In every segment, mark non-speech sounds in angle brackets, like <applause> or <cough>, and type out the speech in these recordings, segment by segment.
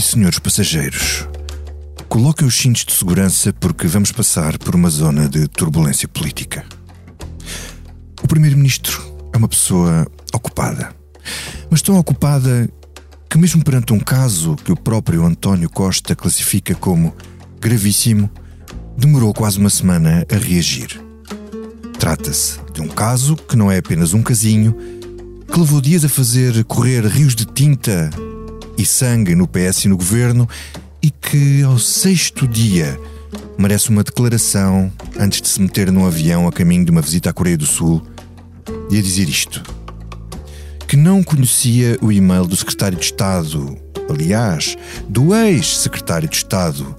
e senhores passageiros, coloquem os cintos de segurança porque vamos passar por uma zona de turbulência política. O Primeiro-Ministro é uma pessoa ocupada, mas tão ocupada que, mesmo perante um caso que o próprio António Costa classifica como gravíssimo, demorou quase uma semana a reagir. Trata-se de um caso que não é apenas um casinho, que levou dias a fazer correr rios de tinta e sangue no PS e no governo e que, ao sexto dia, merece uma declaração antes de se meter num avião a caminho de uma visita à Coreia do Sul e a dizer isto: que não conhecia o e-mail do secretário de Estado, aliás, do ex-secretário de Estado,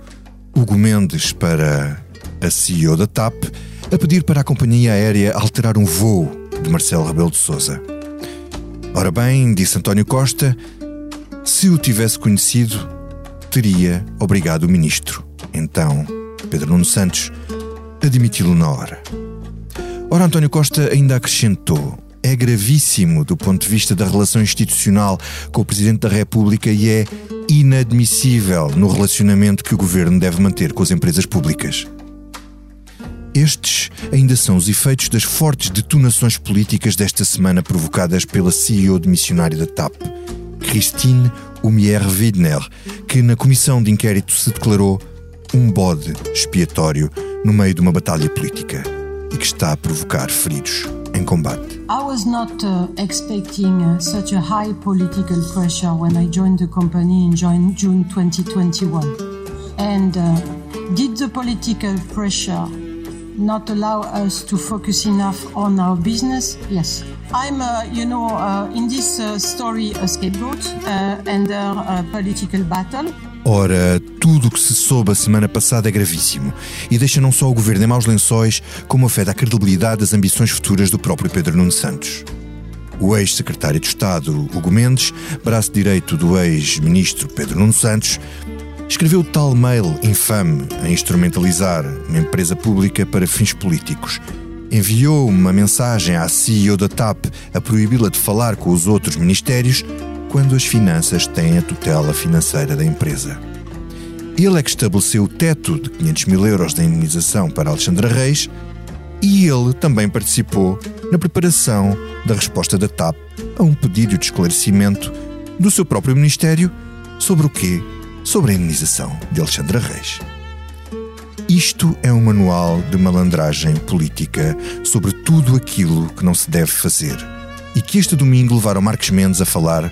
Hugo Mendes, para a CEO da TAP, a pedir para a companhia aérea alterar um voo de Marcelo Rebelo de Sousa. Ora bem, disse António Costa, se o tivesse conhecido, teria obrigado o ministro, então Pedro Nuno Santos, a demiti-lo na hora. Ora, António Costa ainda acrescentou: é gravíssimo do ponto de vista da relação institucional com o Presidente da República e é inadmissível no relacionamento que o governo deve manter com as empresas públicas. Estes ainda são os efeitos das fortes detonações políticas desta semana provocadas pela CEO de missionário da TAP, Christine Humier-Widner, que na comissão de inquérito se declarou um bode expiatório no meio de uma batalha política e que está a provocar feridos em combate. I was not uh, expecting uh, such a high political pressure when I joined the company in June 2021. And uh, did the political pressure not allow us to focus enough on our business? Yes. I'm, uh, you know, uh, in this uh, story a scapegoat under a political battle. Ora, tudo o que se soube a semana passada é gravíssimo e deixa não só o governo em maus lençóis, como afeta a credibilidade das ambições futuras do próprio Pedro Nuno Santos. O ex-secretário de Estado, Hugo Mendes, braço direito do ex-ministro Pedro Nuno Santos, escreveu tal mail infame a instrumentalizar uma empresa pública para fins políticos. Enviou uma mensagem à CEO da TAP a proibi-la de falar com os outros ministérios quando as finanças têm a tutela financeira da empresa. Ele é que estabeleceu o teto de 500 mil euros da indenização para Alexandra Reis e ele também participou na preparação da resposta da TAP a um pedido de esclarecimento do seu próprio Ministério sobre o quê? Sobre a indenização de Alexandra Reis. Isto é um manual de malandragem política sobre tudo aquilo que não se deve fazer e que este domingo levaram Marcos Mendes a falar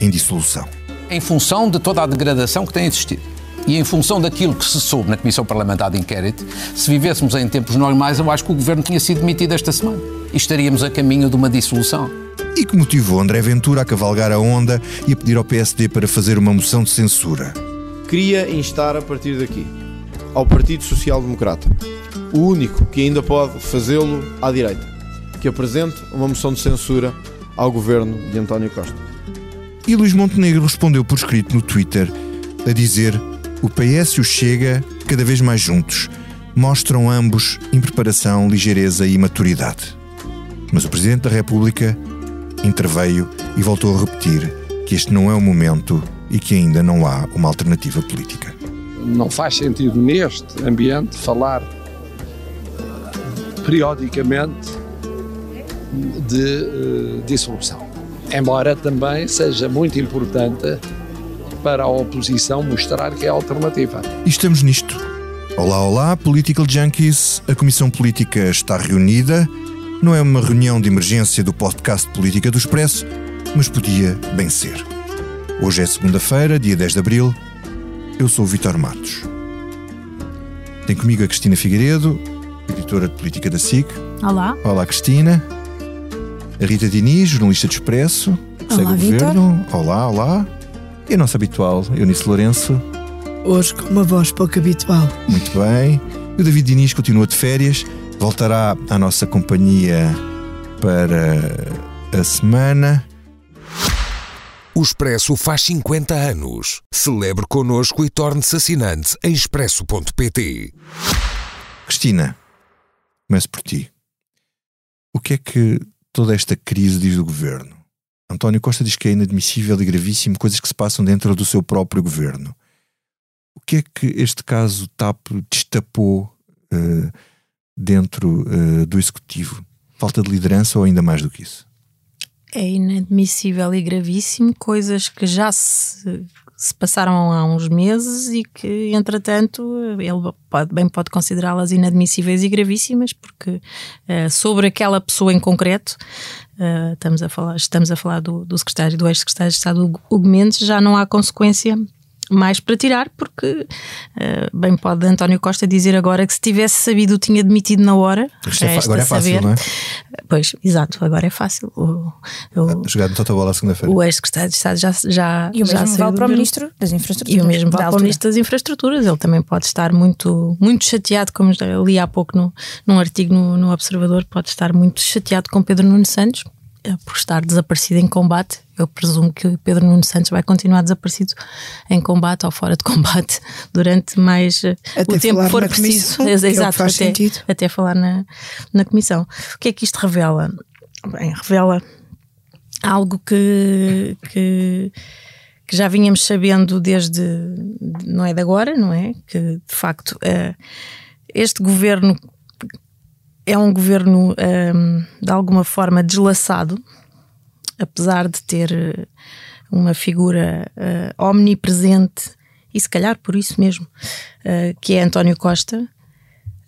em dissolução. Em função de toda a degradação que tem existido e em função daquilo que se soube na Comissão Parlamentar de Inquérito, se vivêssemos em tempos normais, eu acho que o Governo tinha sido demitido esta semana e estaríamos a caminho de uma dissolução. E que motivou André Ventura a cavalgar a onda e a pedir ao PSD para fazer uma moção de censura. Queria instar a partir daqui ao Partido Social Democrata, o único que ainda pode fazê-lo à direita, que apresente uma moção de censura ao governo de António Costa. E Luís Montenegro respondeu por escrito no Twitter a dizer: O PS e o Chega, cada vez mais juntos, mostram ambos impreparação, ligeireza e maturidade. Mas o Presidente da República interveio e voltou a repetir que este não é o momento e que ainda não há uma alternativa política. Não faz sentido neste ambiente falar periodicamente de uh, dissolução embora também seja muito importante para a oposição mostrar que é alternativa. E estamos nisto. Olá, olá, Political Junkies. A Comissão Política está reunida. Não é uma reunião de emergência do podcast Política do Expresso, mas podia bem ser. Hoje é segunda-feira, dia 10 de abril. Eu sou o Vitor Matos. Tem comigo a Cristina Figueiredo, editora de política da SIC. Olá. Olá, Cristina. A Rita Diniz, jornalista de Expresso, segue olá, o governo. Olá, olá. E a nossa habitual, Eunice Lourenço. Hoje com uma voz pouco habitual. Muito bem. E o David Diniz continua de férias, voltará à nossa companhia para a semana. O Expresso faz 50 anos. Celebre connosco e torne-se assinante em expresso.pt. Cristina, começo por ti. O que é que toda esta crise diz do governo? António Costa diz que é inadmissível e gravíssimo coisas que se passam dentro do seu próprio governo. O que é que este caso TAP destapou uh, dentro uh, do Executivo? Falta de liderança ou ainda mais do que isso? É inadmissível e gravíssimo coisas que já se, se passaram há uns meses e que, entretanto, ele pode, bem pode considerá-las inadmissíveis e gravíssimas, porque uh, sobre aquela pessoa em concreto, uh, estamos, a falar, estamos a falar do, do secretário, do ex-secretário de Estado Hugo Mendes, já não há consequência mais para tirar, porque uh, bem pode António Costa dizer agora que se tivesse sabido tinha demitido na hora. É agora é fácil, saber. não é? Pois, exato, agora é fácil. O, o, Jogar no bola segunda-feira. O ex-secretário de Estado já, já. E o mesmo já vale para o Ministro das Infraestruturas. E o mesmo vale para o Ministro das Infraestruturas. Ele também pode estar muito, muito chateado, como li há pouco no, num artigo no, no Observador, pode estar muito chateado com Pedro Nuno Santos eh, por estar desaparecido em combate. Eu presumo que Pedro Nuno Santos vai continuar desaparecido em combate ou fora de combate <laughs> durante mais eh, até o tempo que for preciso. Comissão, <laughs> Exato, é até, até falar na, na comissão. O que é que isto revela? Bem, revela algo que, que, que já vínhamos sabendo desde, não é de agora, não é? Que de facto eh, este governo é um governo um, de alguma forma deslaçado, apesar de ter eh, uma figura uh, omnipresente e se calhar por isso mesmo, uh, que é António Costa,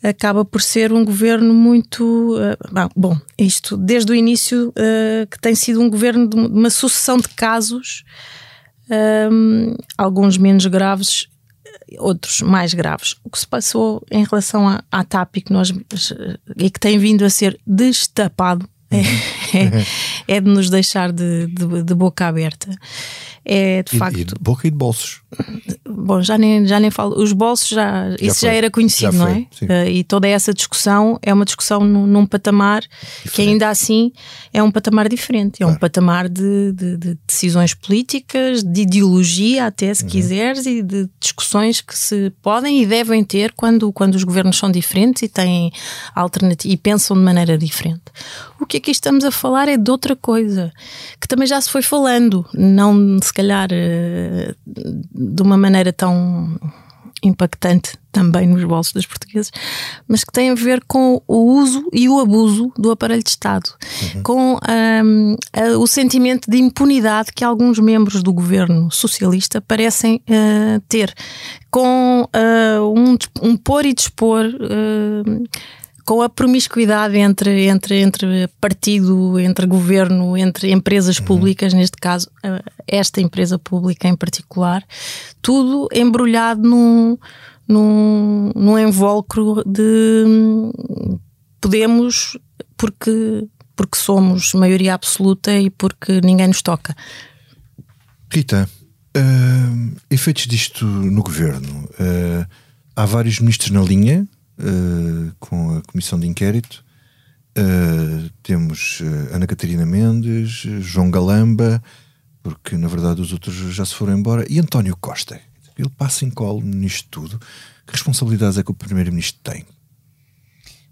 acaba por ser um governo muito. Uh, bom, isto desde o início que tem sido um governo de uma sucessão de casos, um, alguns menos graves outros mais graves. O que se passou em relação à, à TAP e que, nós, e que tem vindo a ser destapado é, <laughs> é, é de nos deixar de, de, de boca aberta é de e, facto. E de boca e de bolsos. Bom, já nem, já nem falo. Os bolsos já. já isso foi. já era conhecido, já não é? Uh, e toda essa discussão é uma discussão num, num patamar diferente. que ainda assim é um patamar diferente. É claro. um patamar de, de, de, decisões políticas, de ideologia, até se uhum. quiseres, e de discussões que se podem e devem ter quando, quando os governos são diferentes e têm alternativa e pensam de maneira diferente. O que aqui estamos a falar é de outra coisa, que também já se foi falando, não se calhar eh, de uma maneira tão impactante também nos bolsos dos portugueses, mas que tem a ver com o uso e o abuso do aparelho de Estado, uhum. com um, o sentimento de impunidade que alguns membros do governo socialista parecem uh, ter, com uh, um, um pôr e dispor. Uh, com a promiscuidade entre, entre, entre partido, entre governo, entre empresas públicas, uhum. neste caso, eh, esta empresa pública em particular, tudo embrulhado num, num, num invólucro de podemos porque, porque somos maioria absoluta e porque ninguém nos toca. Rita, uh, efeitos disto no governo. Uh, há vários ministros na linha uh, com a comissão de inquérito. Uh, temos uh, Ana Catarina Mendes, João Galamba, porque na verdade os outros já se foram embora, e António Costa. Ele passa em colo nisto tudo. Que responsabilidades é que o Primeiro-Ministro tem?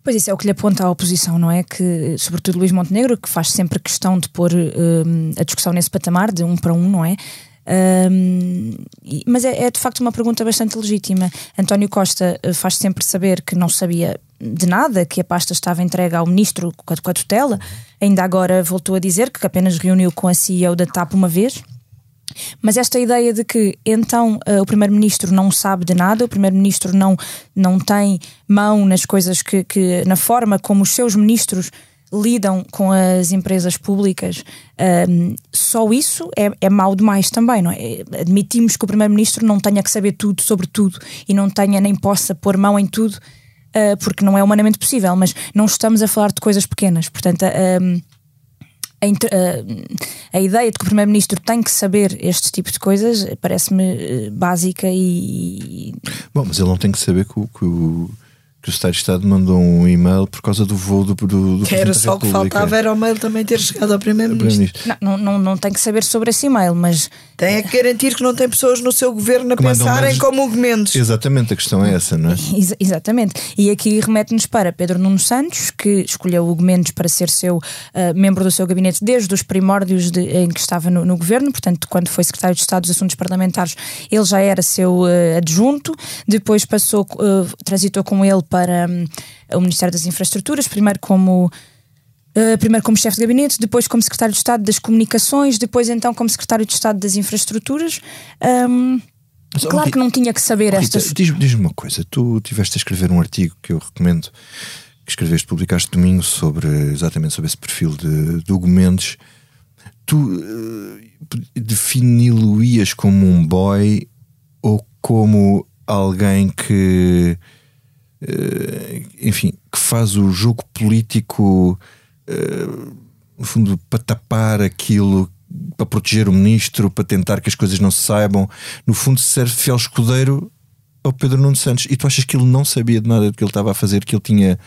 Pois isso é o que lhe aponta à oposição, não é? Que, sobretudo Luís Montenegro, que faz sempre questão de pôr a discussão nesse patamar, de um para um, não é? Um, mas é, é, de facto uma pergunta bastante legítima. António Costa eh, faz sempre saber que não sabia de nada, que a pasta estava entregue ao ministro com a, tutela. Ainda agora voltou a dizer que apenas reuniu com a CEO da TAP uma vez. Mas esta ideia de que então uh, o Primeiro-Ministro não sabe de nada, o Primeiro-Ministro não, não tem mão nas coisas que, que, na forma como os seus ministros lidam com as empresas públicas, um, só isso é, é mau demais também, não é? Admitimos que o Primeiro-Ministro não tenha que saber tudo sobre tudo e não tenha nem possa pôr mão em tudo, uh, porque não é humanamente possível, mas não estamos a falar de coisas pequenas. Portanto, um, a, a, a, ideia de que o Primeiro-Ministro tem que saber este tipo de coisas parece-me uh, básica e. Bom, mas ele não tem que saber que o, que o que o Estado de Estado mandou um e-mail por causa do voo do, do, do Que era só o que faltava, era o mail também ter chegado ao Primeiro-Ministro. Primeiro não, não, não tem que saber sobre esse e-mail, mas. Tem que garantir que não tem pessoas no seu governo a pensarem como Hugo Mendes. Exatamente, a questão é essa, não é? <laughs> Ex exatamente. E aqui remete-nos para Pedro Nuno Santos, que escolheu Hugo Mendes para ser seu uh, membro do seu gabinete desde os primórdios de, em que estava no, no, governo, portanto, quando foi secretário de Estado dos Assuntos Parlamentares, ele já era seu uh, adjunto, depois passou, uh, transitou com ele para. Um, o Ministério das Infraestruturas, primeiro como Uh, primeiro como chefe de gabinete, depois como secretário de Estado das Comunicações, depois então como secretário de Estado das Infraestruturas. Um, Mas, claro que não tinha que saber Rita, estas. Diz-me diz uma coisa: tu tiveste a escrever um artigo que eu recomendo, que escreveste, publicaste domingo, sobre exatamente sobre esse perfil de, de Hugo Mendes. Tu uh, defini-lo-ias como um boy ou como alguém que enfim, que faz o jogo político, eh, no fundo, para tapar aquilo, para proteger o ministro, para tentar que as coisas não se saibam. No fundo, serve fiel escudeiro ao Pedro Nuno Santos. E tu achas que ele não sabia de nada do que ele estava a fazer, que ele tinha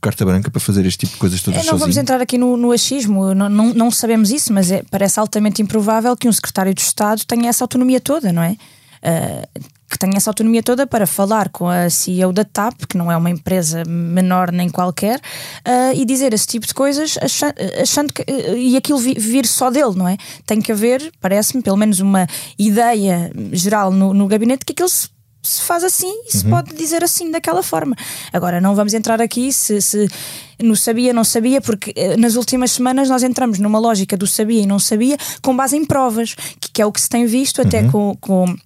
carta branca para fazer este tipo de coisas todas é, Não sozinho. vamos entrar aqui no, no achismo, não, não, não, sabemos isso, mas é, parece altamente improvável que um secretário de Estado tenha essa autonomia toda, não é? Uh, que tenha essa autonomia toda para falar com a CEO da TAP, que não é uma empresa menor nem qualquer, uh, e dizer esse tipo de coisas achando, achando que. Uh, e aquilo vir só dele, não é? Tem que haver, parece-me, pelo menos uma ideia geral no, no gabinete que aquilo se se faz assim e se uhum. pode dizer assim daquela forma. Agora, não vamos entrar aqui se, se não sabia, não sabia, porque eh, nas últimas semanas nós entramos numa lógica do sabia e não sabia com base em provas, que, que é o que se tem visto até uhum. com, com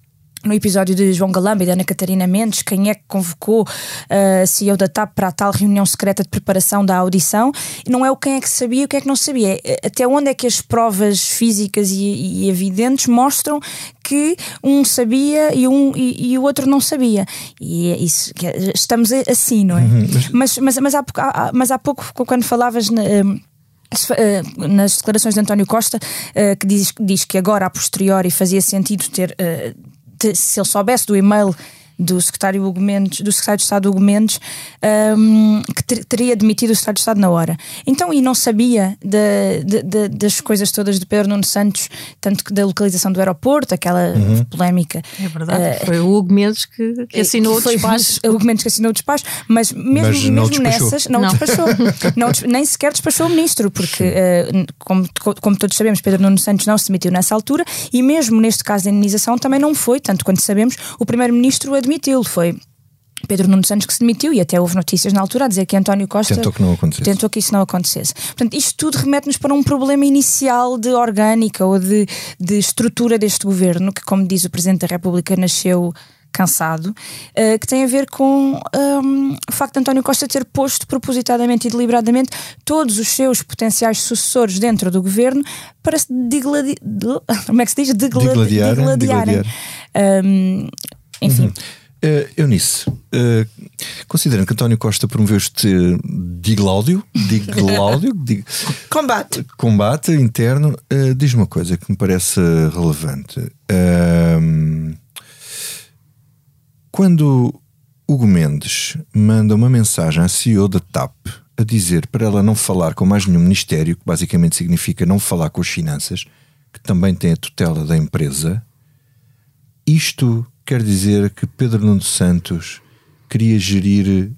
no episódio de João Galamba e da Ana Catarina Mendes, quem é que convocou a uh, CEO da TAP para a tal reunião secreta de preparação da audição, não é o quem é que sabia e o que é que não sabia, é até onde é que as provas físicas e, e evidentes mostram que um sabia e, um, e, e, o outro não sabia. E é isso, é, estamos assim, não é? Uhum. Mas, mas, mas, há, mas há pouco, quando falavas na, hum, nas declarações de António Costa, uh, que diz, diz que agora, a posteriori, fazia sentido ter se ele soubesse do e-mail do secretário, Hugo Mendes, do secretário de Estado Hugo Mendes, um, que ter, teria demitido o secretário de Estado na hora. Então, e não sabia de, de, de, das coisas todas de Pedro Nuno Santos, tanto que da localização do aeroporto, aquela uhum. polémica. É verdade, uh, foi o Hugo Mendes que, que assinou que o despacho. O Hugo Mendes que assinou o despacho, mas mesmo, mas mesmo não nessas, não, não. despachou. <laughs> não, nem sequer despachou o ministro, porque, uh, como, como todos sabemos, Pedro Nuno Santos não se demitiu nessa altura e mesmo neste caso da indenização também não foi, tanto quanto sabemos, o primeiro-ministro admitiu-lo. Foi Pedro Nuno Santos que se demitiu e até houve notícias na altura a dizer que António Costa tentou que, não acontecesse. tentou que isso não acontecesse. Portanto, isto tudo remete-nos para um problema inicial de orgânica ou de, de estrutura deste governo, que, como diz o Presidente da República, nasceu cansado, uh, que tem a ver com um, o facto de António Costa ter posto propositadamente e deliberadamente todos os seus potenciais sucessores dentro do governo para se digladi... <laughs> como é que se diz? Digladiar, digladiarem. Um, enfim. Uhum. Uh, Eunice, uh, considerando que António Costa promoveu este digláudio, digláudio <laughs> dig, combate. combate interno, uh, diz uma coisa que me parece relevante. Uh, quando Hugo Mendes manda uma mensagem à CEO da TAP a dizer para ela não falar com mais nenhum ministério, que basicamente significa não falar com as finanças, que também tem a tutela da empresa, isto quer dizer que Pedro Nuno Santos queria gerir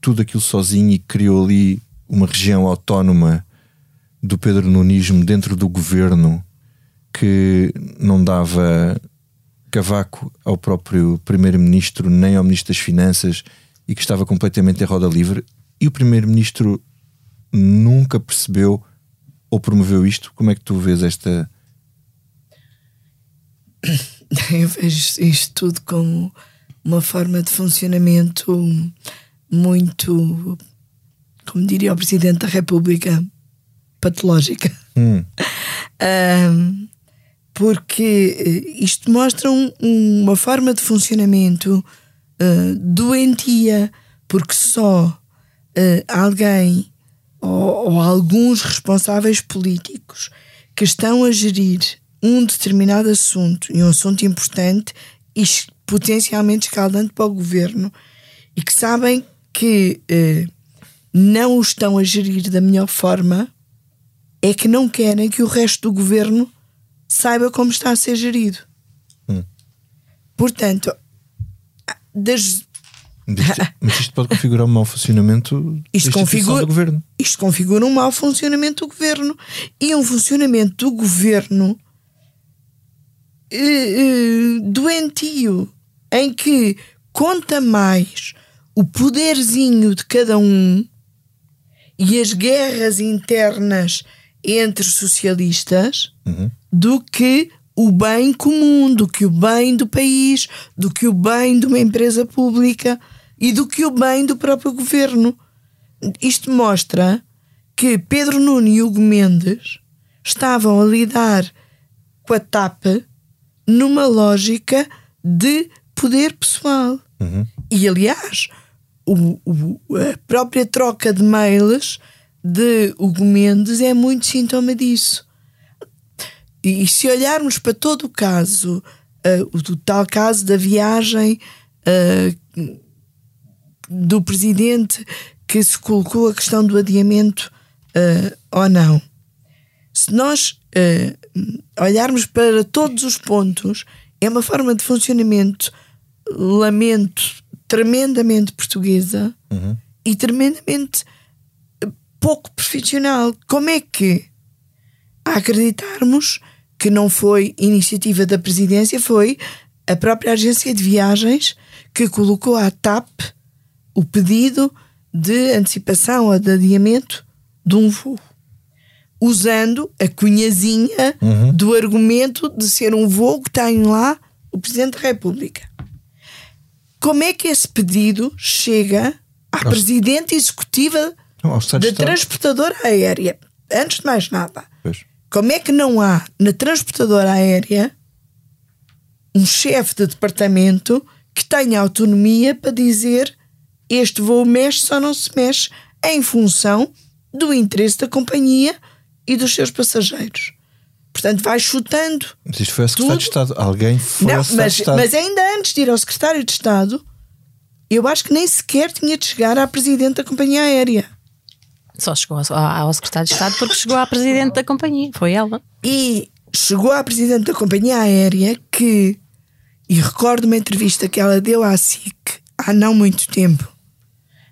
tudo aquilo sozinho e criou ali uma região autónoma do Pedro Nunismo dentro do governo que não dava cavaco ao próprio primeiro-ministro nem ao ministro das Finanças e que estava completamente em roda livre e o primeiro-ministro nunca percebeu ou promoveu isto. Como é que tu vês esta <laughs> eu vejo isto tudo como uma forma de funcionamento muito, como diria o Presidente da República, patológica. Hum. <laughs> um, porque eh, isto mostra um, uma forma de funcionamento uh, doentia, porque só uh, alguém ou, ou alguns responsáveis políticos que estão a gerir um determinado assunto e um assunto importante e potencialmente escaldante para o governo e que sabem que eh, não o estão a gerir da melhor forma é que não querem que o resto do governo saiba como está a ser gerido. Hum. Portanto, das. Mas isto pode configurar um mau funcionamento isto configura, do governo. Isto configura um mau funcionamento do governo. E um funcionamento do governo uh, doentio, em que conta mais o poderzinho de cada um e as guerras internas entre socialistas uhum. do que o bem comum, do que o bem do país, do que o bem de uma empresa pública e do que o bem do próprio governo. Isto mostra que Pedro Nuno e Hugo Mendes estavam a lidar com a TAP numa lógica de poder pessoal. Uhum. E aliás, o, o, a própria troca de mails de Hugo Mendes é muito sintoma disso. E, e se olharmos para todo o caso, uh, o, tal caso da viagem uh, do presidente que se colocou a questão do adiamento uh, ou não. Se nós olharmos para todos os pontos, é uma forma de funcionamento, lamento, tremendamente portuguesa uhum. e tremendamente pouco profissional. Como é que, a acreditarmos que não foi iniciativa da presidência, foi a própria agência de viagens que colocou à TAP o pedido de antecipação ou de adiamento de um voo, usando a cunhazinha uhum. do argumento de ser um voo que tem lá o Presidente da República. Como é que esse pedido chega à Presidente Executiva da transportadora aérea? Antes de mais nada, pois. como é que não há na transportadora aérea um chefe de departamento que tenha autonomia para dizer este voo mexe ou não se mexe em função do interesse da companhia e dos seus passageiros. Portanto, vai chutando. Mas isto foi ao secretário de Estado. Alguém foi não, ao secretário mas, de Estado. Mas ainda antes de ir ao secretário de Estado, eu acho que nem sequer tinha de chegar à presidente da companhia aérea. Só chegou ao secretário de Estado porque chegou à presidente da companhia. Foi ela. E chegou à presidente da companhia aérea que, e recordo uma entrevista que ela deu à SIC há não muito tempo,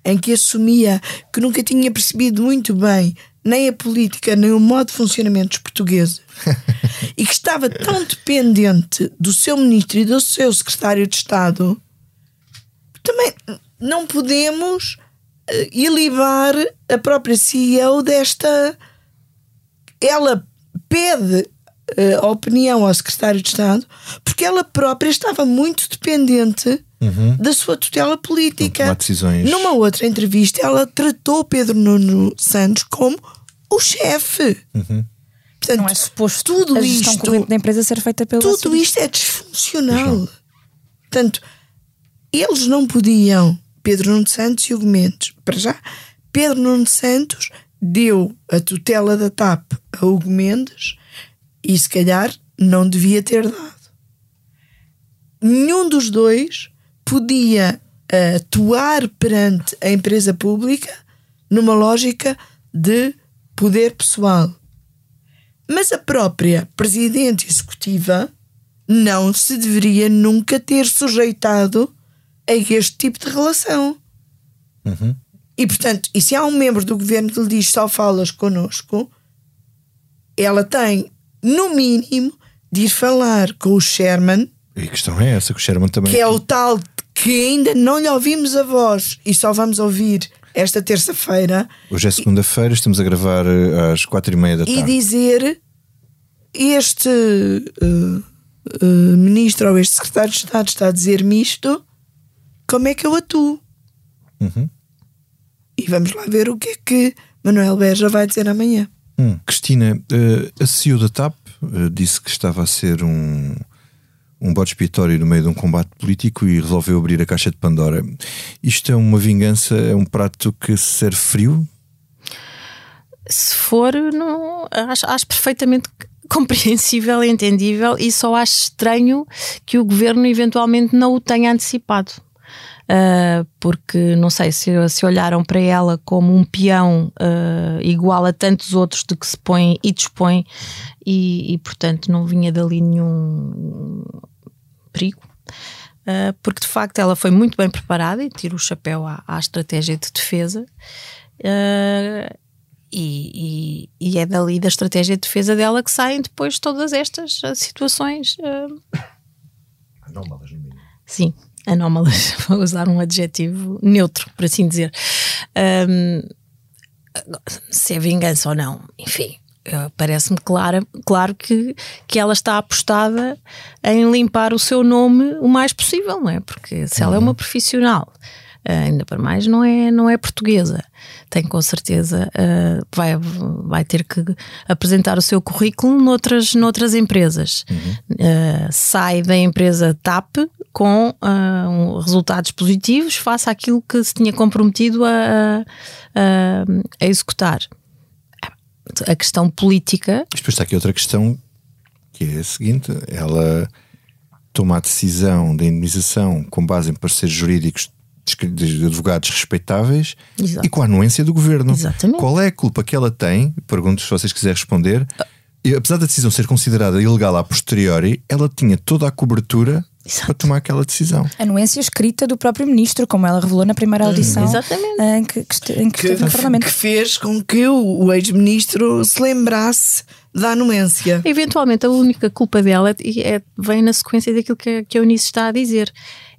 em que assumia que nunca tinha percebido muito bem nem a política, nem o modo de funcionamento dos portugueses, <laughs> e que estava tão dependente do seu ministro e do seu secretário de Estado, também não podemos uh, ilibar a própria CEO desta. Ela pede uh, a opinião ao secretário de Estado porque ela própria estava muito dependente uhum. da sua tutela política. Numa outra entrevista, ela tratou Pedro Nuno Santos como o chefe. Uhum. Portanto, não é suposto tudo a gestão isto, da empresa ser feita pelo Tudo isto é disfuncional. Portanto, eles não podiam, Pedro Nuno Santos e Hugo Mendes, para já, Pedro Nuno Santos deu a tutela da TAP a Hugo Mendes e se calhar não devia ter dado. Nenhum dos dois podia uh, atuar perante a empresa pública numa lógica de poder pessoal. Mas a própria presidente executiva não se deveria nunca ter sujeitado a este tipo de relação. Uhum. E portanto, e se há um membro do governo que lhe diz só falas connosco, ela tem, no mínimo, de ir falar com o Sherman. E a questão é essa, que o Sherman também. Que é o tal que ainda não lhe ouvimos a voz e só vamos ouvir esta terça-feira. Hoje é segunda-feira, estamos a gravar eh, às quatro e meia da tarde. E dizer este uh, uh, ministro ou este secretário de Estado está a dizer-me isto, como é que eu atuo? Uhum. E vamos lá ver o que é que Manuel Beja vai dizer amanhã. Hum. Cristina, uh, a CEO da TAP disse que estava a ser um um bode expiatório no meio de um combate político e resolveu abrir a caixa de Pandora. Isto é uma vingança, é um prato que se serve frio? Se for, não, acho, acho perfeitamente compreensível entendível e só acho estranho que o governo eventualmente não o tenha antecipado. uh, porque não sei se, se olharam para ela como um peão uh, igual a tantos outros de que se põe e dispõe, e, e portanto não vinha dali nenhum perigo. Uh, porque de facto ela foi muito bem preparada e tira o chapéu à, à estratégia de defesa. Uh, e, e, e, é dali da estratégia de defesa dela que saem depois todas estas situações. Uh... Anómalas, no mínimo. Sim, anómalas, <laughs> vou usar um adjetivo neutro, por assim dizer. Um, se é vingança ou não, enfim, parece-me claro, claro que, que ela está apostada em limpar o seu nome o mais possível, não é? Porque se ela é uma uhum. profissional, ainda para mais não é, não é portuguesa, tem com certeza, uh, vai, vai ter que apresentar o seu currículo noutras, noutras empresas. Uhum. Uh, sai da empresa TAP com uh, resultados positivos face àquilo que se tinha comprometido a, a, a executar. A questão política. Depois está aqui outra questão que é a seguinte: ela toma a decisão da indemnização com base em parceiros jurídicos de advogados respeitáveis Exato. e com a anuência do governo. Exatamente. Qual é a culpa que ela tem? Pergunto se vocês quiserem responder. E, apesar da decisão ser considerada ilegal a posteriori, ela tinha toda a cobertura Exato. para tomar aquela decisão. Anuência escrita do próprio ministro, como ela revelou na primeira uhum. audição Exatamente. em que, que, em que, que esteve no Parlamento. Que fez com que o, o ex-ministro se lembrasse da anuência. Eventualmente, a única culpa dela é, vem na sequência daquilo que, que a Eunice está a dizer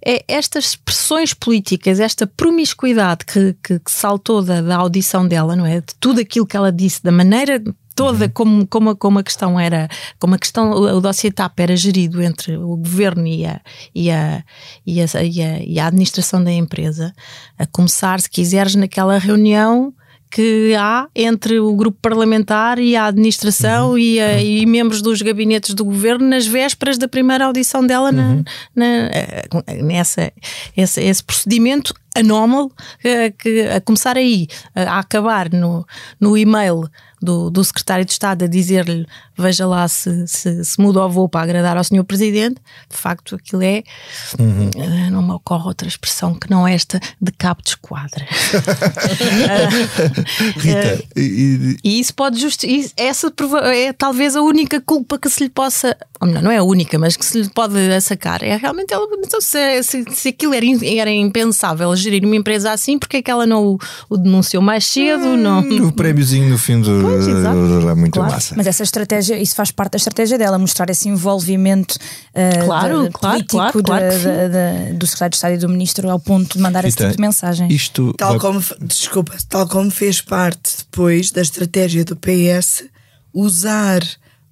é estas pressões políticas, esta promiscuidade que, que, que saltou da, da, audição dela, não é? De tudo aquilo que ela disse, da maneira toda uhum. como, como, como a questão era, como a questão, o, o dossiê TAP era gerido entre o governo e a, e a, e a, e a, e a administração da empresa, a começar, se quiseres, naquela reunião que há entre o grupo parlamentar e a administração uhum. e, a, e, membros dos gabinetes do governo nas vésperas da primeira audição dela uhum. na, na, eh, nessa esse, esse procedimento anómalo eh, que, a começar aí a acabar no, no e-mail do, do secretário de Estado a dizer-lhe veja lá se, se, se muda o voo para agradar ao senhor Presidente, de facto aquilo é uhum. uh, não me ocorre outra expressão que não esta de cabo de esquadra. <laughs> Rita, uh, e, e, isso pode justificar essa é talvez a única culpa que se lhe possa, ou melhor, não é a única, mas que se lhe pode sacar. É realmente ela, então, se, se, se aquilo era, era impensável gerir uma empresa assim, porque é que ela não o, o denunciou mais cedo? Hum, não... O prémiozinho no fim do pois, é muito claro. massa. Mas essa estratégia, isso faz parte da estratégia dela, mostrar esse envolvimento uh, claro, de, claro, político claro, claro de, de, do secretário de Estado e do ministro ao ponto de mandar esse tipo de mensagem. Isto tal como, desculpa, tal como fez parte depois da estratégia do PS usar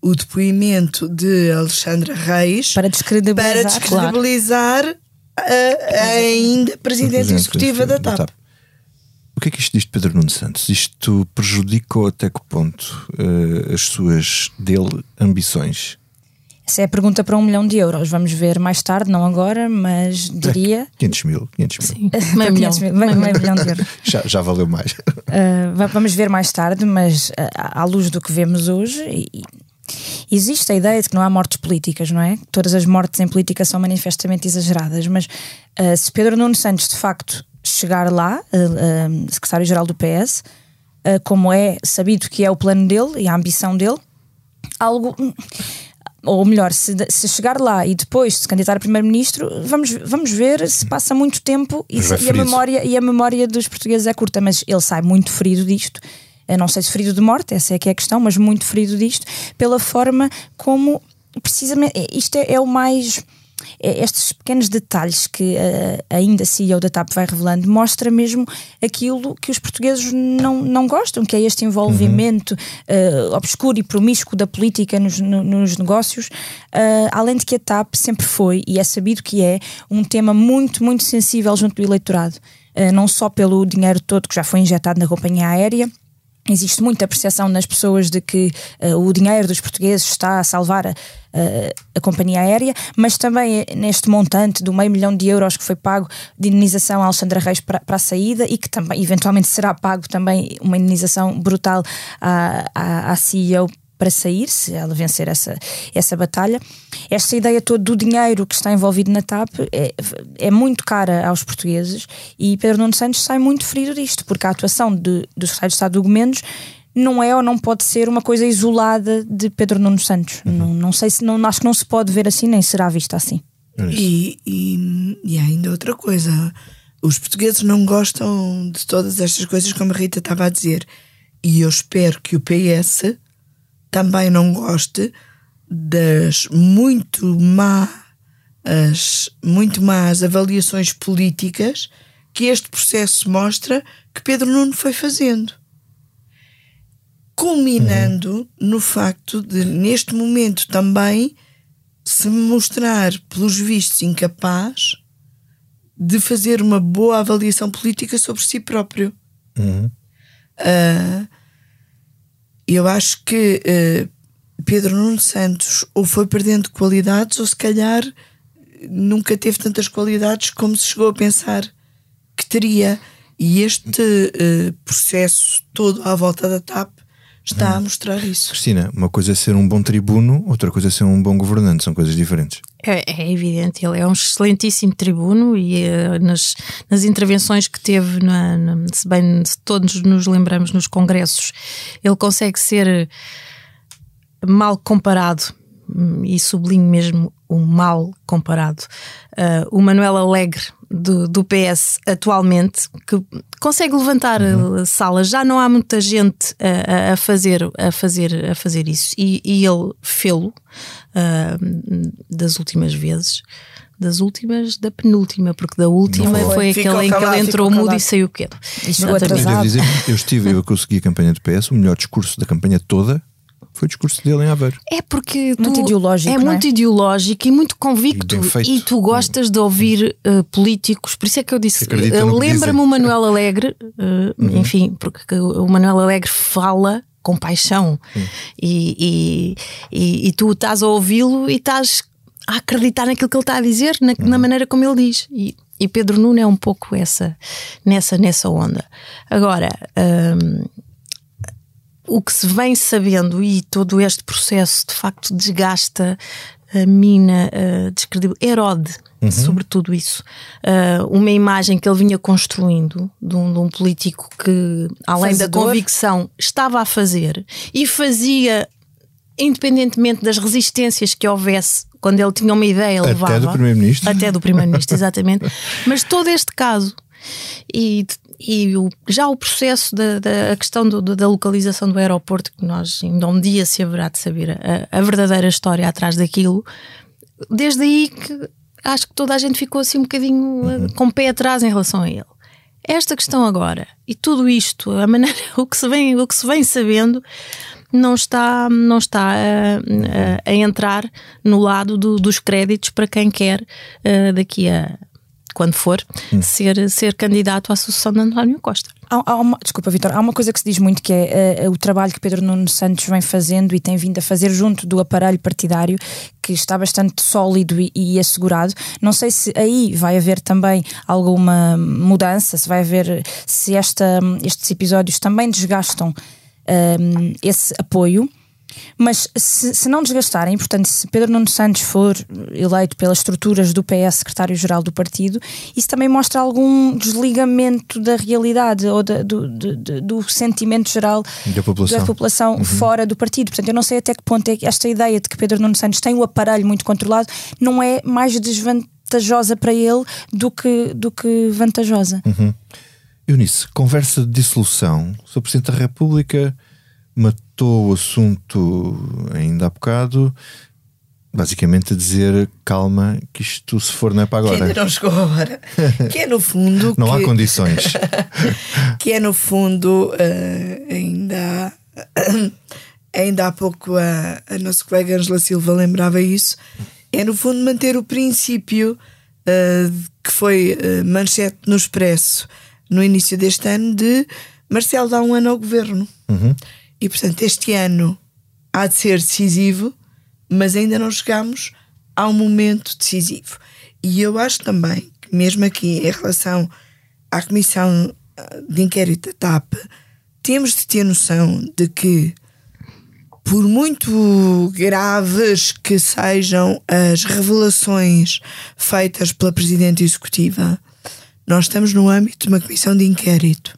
o depoimento de Alexandra Reis para descredibilizar, para descredibilizar claro. a, a ainda presidente executiva da TAP. O que é que isto diz de Pedro Nuno Santos? Isto prejudicou até que ponto uh, as suas dele ambições? Essa é a pergunta para um milhão de euros. Vamos ver mais tarde, não agora, mas diria. 500 mil. 500 mil. Sim, meio, <laughs> milhão. Mil, meio, meio milhão de euros. <laughs> já, já valeu mais. Uh, vamos ver mais tarde, mas uh, à luz do que vemos hoje. E, Existe a ideia de que não há mortes políticas, não é? Todas as mortes em política são manifestamente exageradas, mas uh, se Pedro Nuno Santos de facto chegar lá, uh, uh, secretário-geral do PS, como é sabido que é o plano dele e a ambição dele, algo. Ou melhor, se, se chegar lá e depois se candidatar a primeiro-ministro, vamos, vamos ver se passa muito tempo e, se, e, a memória, e a memória dos portugueses é curta, mas ele sai muito ferido disto. Não sei se ferido de morte, essa é que é a questão, mas muito ferido disto, pela forma como precisamente isto é, é o mais é, estes pequenos detalhes que uh, ainda a CEO da TAP vai revelando mostra mesmo aquilo que os portugueses não, não gostam, que é este envolvimento uhum. uh, obscuro e promíscuo da política nos, no, nos negócios, uh, além de que a TAP sempre foi, e é sabido que é, um tema muito, muito sensível junto do eleitorado, não só pelo dinheiro todo que já foi injetado na companhia aérea, Existe muita percepção nas pessoas de que uh, o dinheiro dos portugueses está a salvar a, a, companhia aérea, mas também neste montante do meio milhão de euros que foi pago de indenização a Alexandra Reis para, para a saída e que também eventualmente será pago também uma indenização brutal à, à, à CEO para sair, se ela vencer essa, essa batalha. Esta ideia toda do dinheiro que está envolvido na TAP é, é muito cara aos portugueses e Pedro Nuno Santos sai muito ferido disto, porque a atuação de, do secretário de Estado do Gomes não é ou não pode ser uma coisa isolada de Pedro Nuno Santos. Uhum. Não, não sei se não, acho que não se pode ver assim, nem será vista assim. É e, e, e ainda outra coisa, os portugueses não gostam de todas estas coisas, como a Rita estava a dizer. E eu espero que o PS também não goste das muito má, as muito más avaliações políticas que este processo mostra que Pedro Nuno foi fazendo. Culminando uhum. no facto de, neste momento, também se mostrar, pelos vistos, incapaz de fazer uma boa avaliação política sobre si próprio. Uhum. Uh, eu acho que uh, Pedro Nuno Santos ou foi perdendo qualidades ou se calhar nunca teve tantas qualidades como se chegou a pensar que teria. E este uh, processo todo à volta da TAP está a mostrar isso. Cristina, uma coisa é ser um bom tribuno, outra coisa é ser um bom governante, são coisas diferentes. É, é evidente, ele é um excelentíssimo tribuno e uh, nas, nas intervenções que teve, na, na, se bem todos nos lembramos nos congressos, ele consegue ser mal comparado e sublinho mesmo o mal comparado. Uh, o Manuel Alegre do, do PS atualmente que consegue levantar uhum. salas. Já não há muita gente a, a, fazer, a, fazer, a fazer isso. E, e ele fê-lo uh, das últimas vezes. Das últimas, da penúltima, porque da última foi, foi aquele em que ele entrou mudo e saiu quieto. Isso eu, devo dizer, eu estive, eu <laughs> consegui a campanha do PS, o melhor discurso da campanha toda foi o discurso dele em Aveiro. É porque tu, muito ideológico, é, é, muito ideológico e muito convicto e, e tu gostas de ouvir uh, políticos, por isso é que eu disse, uh, lembra-me o Manuel Alegre, uh, uhum. enfim, porque o Manuel Alegre fala com paixão e, e, e, e, tu estás a ouvi-lo e estás a acreditar naquilo que ele está a dizer, na, uhum. na maneira como ele diz. E, e Pedro Nuno é um pouco essa, nessa, nessa onda. Agora, hum, o que se vem sabendo e todo este processo de facto desgasta a mina uh, descredibil... Herode, uhum. sobretudo isso. Uh, uma imagem que ele vinha construindo de um, de um político que, além Fazedor. da convicção, estava a fazer e fazia independentemente das resistências que houvesse quando ele tinha uma ideia, ele levava. Até do Primeiro-Ministro. Até do Primeiro-Ministro, <laughs> exatamente. Mas todo este caso e, e o, já o processo da, da questão do, da localização do aeroporto, que nós ainda um dia se haverá de saber a, a verdadeira história atrás daquilo, desde aí que acho que toda a gente ficou assim um bocadinho uhum. com o pé atrás em relação a ele. Esta questão agora e tudo isto, a maneira, <laughs> o que se vem, o que se vem sabendo, não está, não está a, a, a entrar no lado do, dos créditos para quem quer uh, daqui a quando for, hum. ser, ser candidato à sucessão de António Costa. Há, há uma, desculpa, Vitor, há uma coisa que se diz muito que é uh, o trabalho que Pedro Nuno Santos vem fazendo e tem vindo a fazer junto do aparelho partidário, que está bastante sólido e, e, assegurado. Não sei se aí vai haver também alguma mudança, se vai haver, se esta, estes episódios também desgastam um, ehm, esse apoio. Mas se, se, não desgastarem, portanto, se Pedro Nuno Santos for eleito pelas estruturas do PS, secretário-geral do partido, isso também mostra algum desligamento da realidade ou da, do, do, do, sentimento geral da população, da população uhum. fora do partido. Portanto, eu não sei até que ponto é que esta ideia de que Pedro Nuno Santos tem o aparelho muito controlado não é mais desvantajosa para ele do que, do que vantajosa. Uhum. Eunice, conversa de dissolução. Sou Presidente da República matou o assunto ainda há bocado, basicamente a dizer calma, que isto se for não é para agora. Que ainda não chegou a hora. <laughs> Que é no fundo. não que, há condições. <laughs> que é no fundo uh, ainda. <coughs> ainda há pouco a, a nossa colega Angela Silva lembrava isso. É no fundo manter o princípio uh, que foi uh, manchete no Expresso no início deste ano de Marcelo dá um ano ao governo. Uhum. E portanto, este ano há de ser decisivo, mas ainda não chegamos ao momento decisivo. E eu acho também que, mesmo aqui em relação à Comissão de Inquérito da TAP, temos de ter noção de que por muito graves que sejam as revelações feitas pela Presidente Executiva, nós estamos no âmbito de uma comissão de inquérito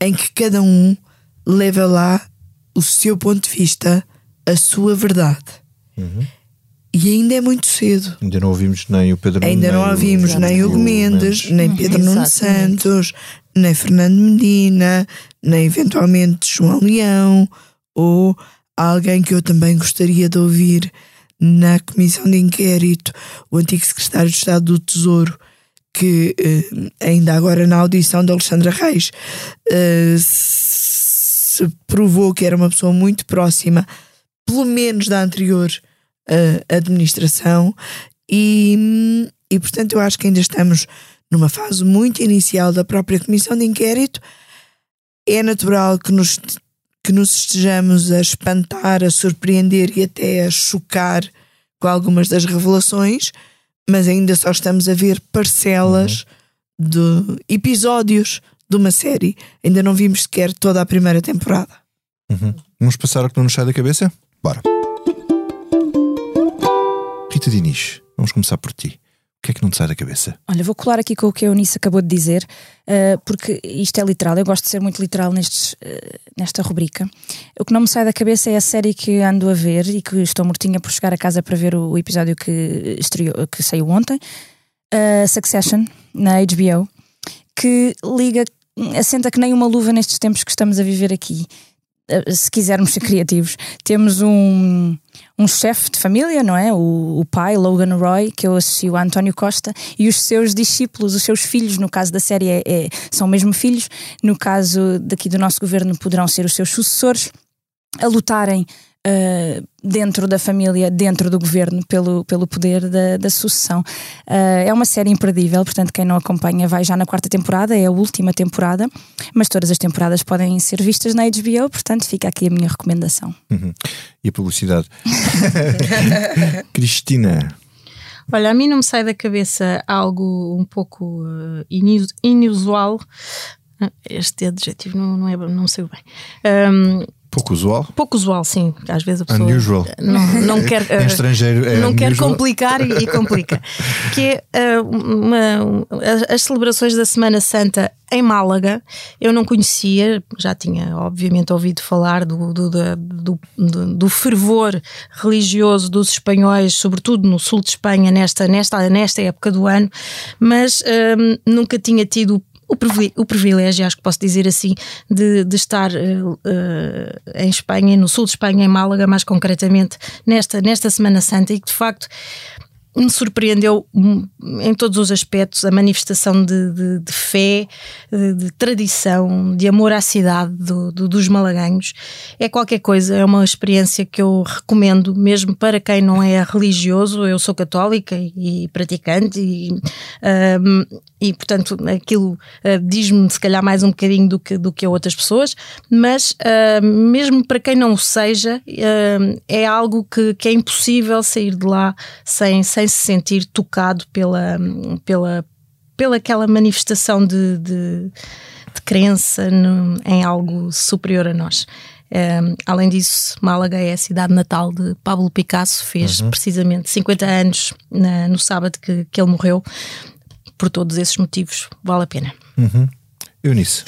em que cada um leva lá o seu ponto de vista, a sua verdade. Uhum. E ainda é muito cedo. Ainda não ouvimos nem o Pedro Ainda não ouvimos nem o Mendes, nem Pedro Nuno Santos, nem Fernando Medina, nem eventualmente João Leão ou alguém que eu também gostaria de ouvir na comissão de inquérito, o antigo secretário de Estado do Tesouro, que eh, ainda agora na audição de Alexandra Reis eh, se provou que era uma pessoa muito próxima, pelo menos da anterior uh, administração, e, e portanto eu acho que ainda estamos numa fase muito inicial da própria comissão de inquérito. É natural que nos que nos estejamos a espantar, a surpreender e até a chocar com algumas das revelações, mas ainda só estamos a ver parcelas uhum. de episódios de uma série. Ainda não vimos sequer toda a primeira temporada. Uhum. Vamos passar ao que não nos sai da cabeça? Bora. Rita Diniz, vamos começar por ti. O que é que não te sai da cabeça? Olha, vou colar aqui com o que a Eunice acabou de dizer, uh, porque isto é literal. Eu gosto de ser muito literal nestes, uh, nesta rubrica. O que não me sai da cabeça é a série que ando a ver e que estou mortinha por chegar a casa para ver o, o episódio que, estreou, que saiu ontem, uh, Succession, na HBO, que liga, assenta que nem uma luva nestes tempos que estamos a viver aqui. Se quisermos ser criativos, temos um um chefe de família, não é? O, o, pai, Logan Roy, que eu associo a António Costa, e os seus discípulos, os seus filhos, no caso da série, é, é, são mesmo filhos, no caso daqui do nosso governo, poderão ser os seus sucessores, a lutarem uh, dentro da família, dentro do governo, pelo, pelo poder da, da sucessão. Uh, é uma série imperdível, portanto, quem não acompanha vai já na quarta temporada, é a última temporada, mas todas as temporadas podem ser vistas na HBO, portanto, fica aqui a minha recomendação. Uhum. E a publicidade? <laughs> Cristina. Olha, a mim não me sai da cabeça algo um pouco uh, inusual. Este adjetivo não, não, é, não sei bem. Um, Pouco usual? Pouco usual, sim. Às vezes a pessoa. Unusual. Não, não <laughs> quer. em estrangeiro é Não unusual. quer complicar e, e complica. <laughs> que é uh, uma, as celebrações da Semana Santa em Málaga. Eu não conhecia, já tinha, obviamente, ouvido falar do, do, do, do, do fervor religioso dos espanhóis, sobretudo no sul de Espanha, nesta, nesta, nesta época do ano, mas uh, nunca tinha tido o, privilégio, acho que posso dizer assim, de, de estar uh, em Espanha, no sul de Espanha, em Málaga, mais concretamente, nesta, nesta Semana Santa, e que de facto me surpreendeu em todos os aspectos a manifestação de, de, de fé, de, de, tradição, de amor à cidade do, do, dos malaganhos. É qualquer coisa, é uma experiência que eu recomendo mesmo para quem não é religioso. Eu sou católica e, e praticante e, um, e portanto aquilo uh, diz-me se calhar mais um bocadinho do que, do que a outras pessoas, mas uh, mesmo para quem não o seja, uh, é algo que, que é impossível sair de lá sem, sem se sentir tocado pela, pela, pela aquela manifestação de, de, de crença no, em algo superior a nós. Um, além disso, Málaga é a cidade natal de Pablo Picasso, fez uhum. precisamente 50 anos na, no sábado que, que ele morreu. Por todos esses motivos, vale a pena. Uhum. Eunice.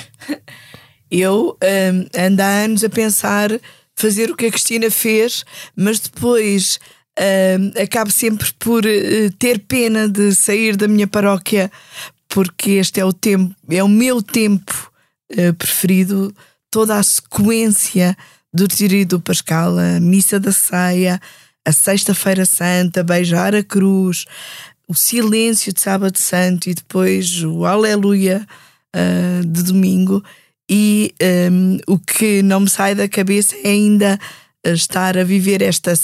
Eu um, ando há anos a pensar fazer o que a Cristina fez, mas depois uh, acabo sempre por uh, ter pena de sair da minha paróquia porque este é o tempo, é o meu tempo uh, preferido, toda a sequência do Retiro do Pascal, a Missa da Ceia, a Sexta-feira Santa, beijar a cruz, o silêncio de Sábado Santo e depois o Aleluia uh, de domingo. E um, o que não me sai da cabeça é ainda estar a viver esta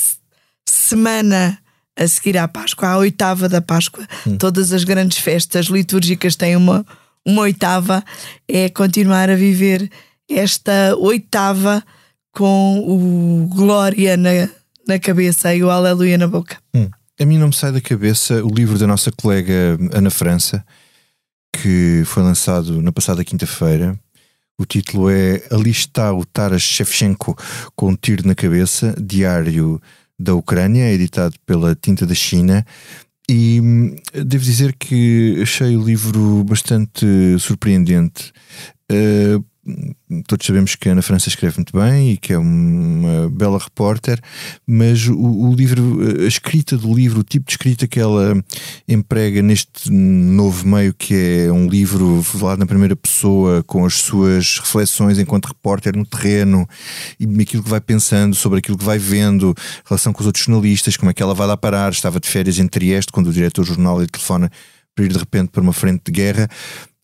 semana a seguir à Páscoa, à oitava da Páscoa, hum. todas as grandes festas litúrgicas têm uma, uma oitava, é continuar a viver esta oitava com o Glória na, na cabeça e o Aleluia na boca. Hum. A mim não me sai da cabeça o livro da nossa colega Ana França, que foi lançado na passada quinta-feira, O título é Ali está o Taras Shevchenko com um tiro na cabeça, Diário da Ucrânia, editado pela Tinta da China. E hum, devo dizer que achei o livro bastante surpreendente. Uh, todos sabemos que a Ana França escreve muito bem e que é uma bela repórter, mas o, o, livro, a escrita do livro, o tipo de escrita que ela emprega neste novo meio, que é um livro falado na primeira pessoa, com as suas reflexões enquanto repórter no terreno e aquilo que vai pensando sobre aquilo que vai vendo, relação com os outros jornalistas, como é que ela vai lá parar. Estava de férias em Trieste quando o diretor do jornal lhe telefona para ir de repente para uma frente de guerra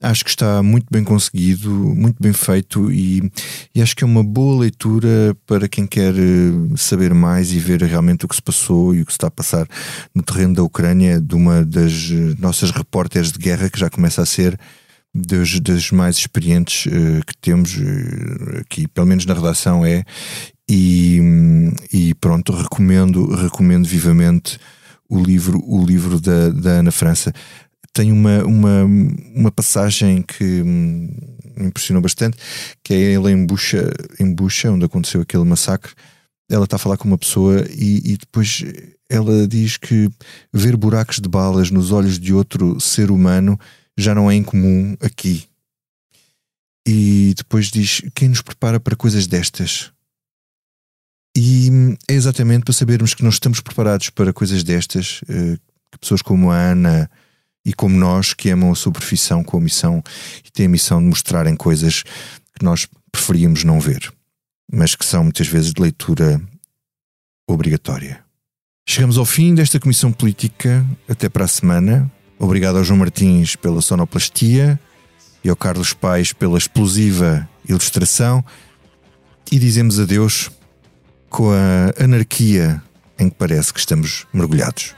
acho que está muito bem conseguido, muito bem feito e, e, acho que é uma boa leitura para quem quer eh, saber mais e ver realmente o que se passou e o que se está a passar no terreno da Ucrânia, de uma das eh, nossas repórteres de guerra que já começa a ser das, das mais experientes uh, que temos aqui, pelo menos na redação é. E, e pronto, recomendo, recomendo vivamente o livro, o livro da, da Ana França tem uma, uma, uma passagem que me impressionou bastante, que é ele em Bucha, em Bucha, onde aconteceu aquele massacre. Ela está a falar com uma pessoa e, e depois ela diz que ver buracos de balas nos olhos de outro ser humano já não é incomum aqui. E depois diz: quem nos prepara para coisas destas? E é exatamente para sabermos que não estamos preparados para coisas destas, eh, que pessoas como a Ana, e como nós que amam a sua profissão com a missão e têm a missão de mostrarem coisas que nós preferíamos não ver, mas que são muitas vezes de leitura obrigatória. Chegamos ao fim desta comissão política. Até para a semana. Obrigado ao João Martins pela sonoplastia e ao Carlos Pais pela explosiva ilustração. E dizemos adeus com a anarquia em que parece que estamos mergulhados.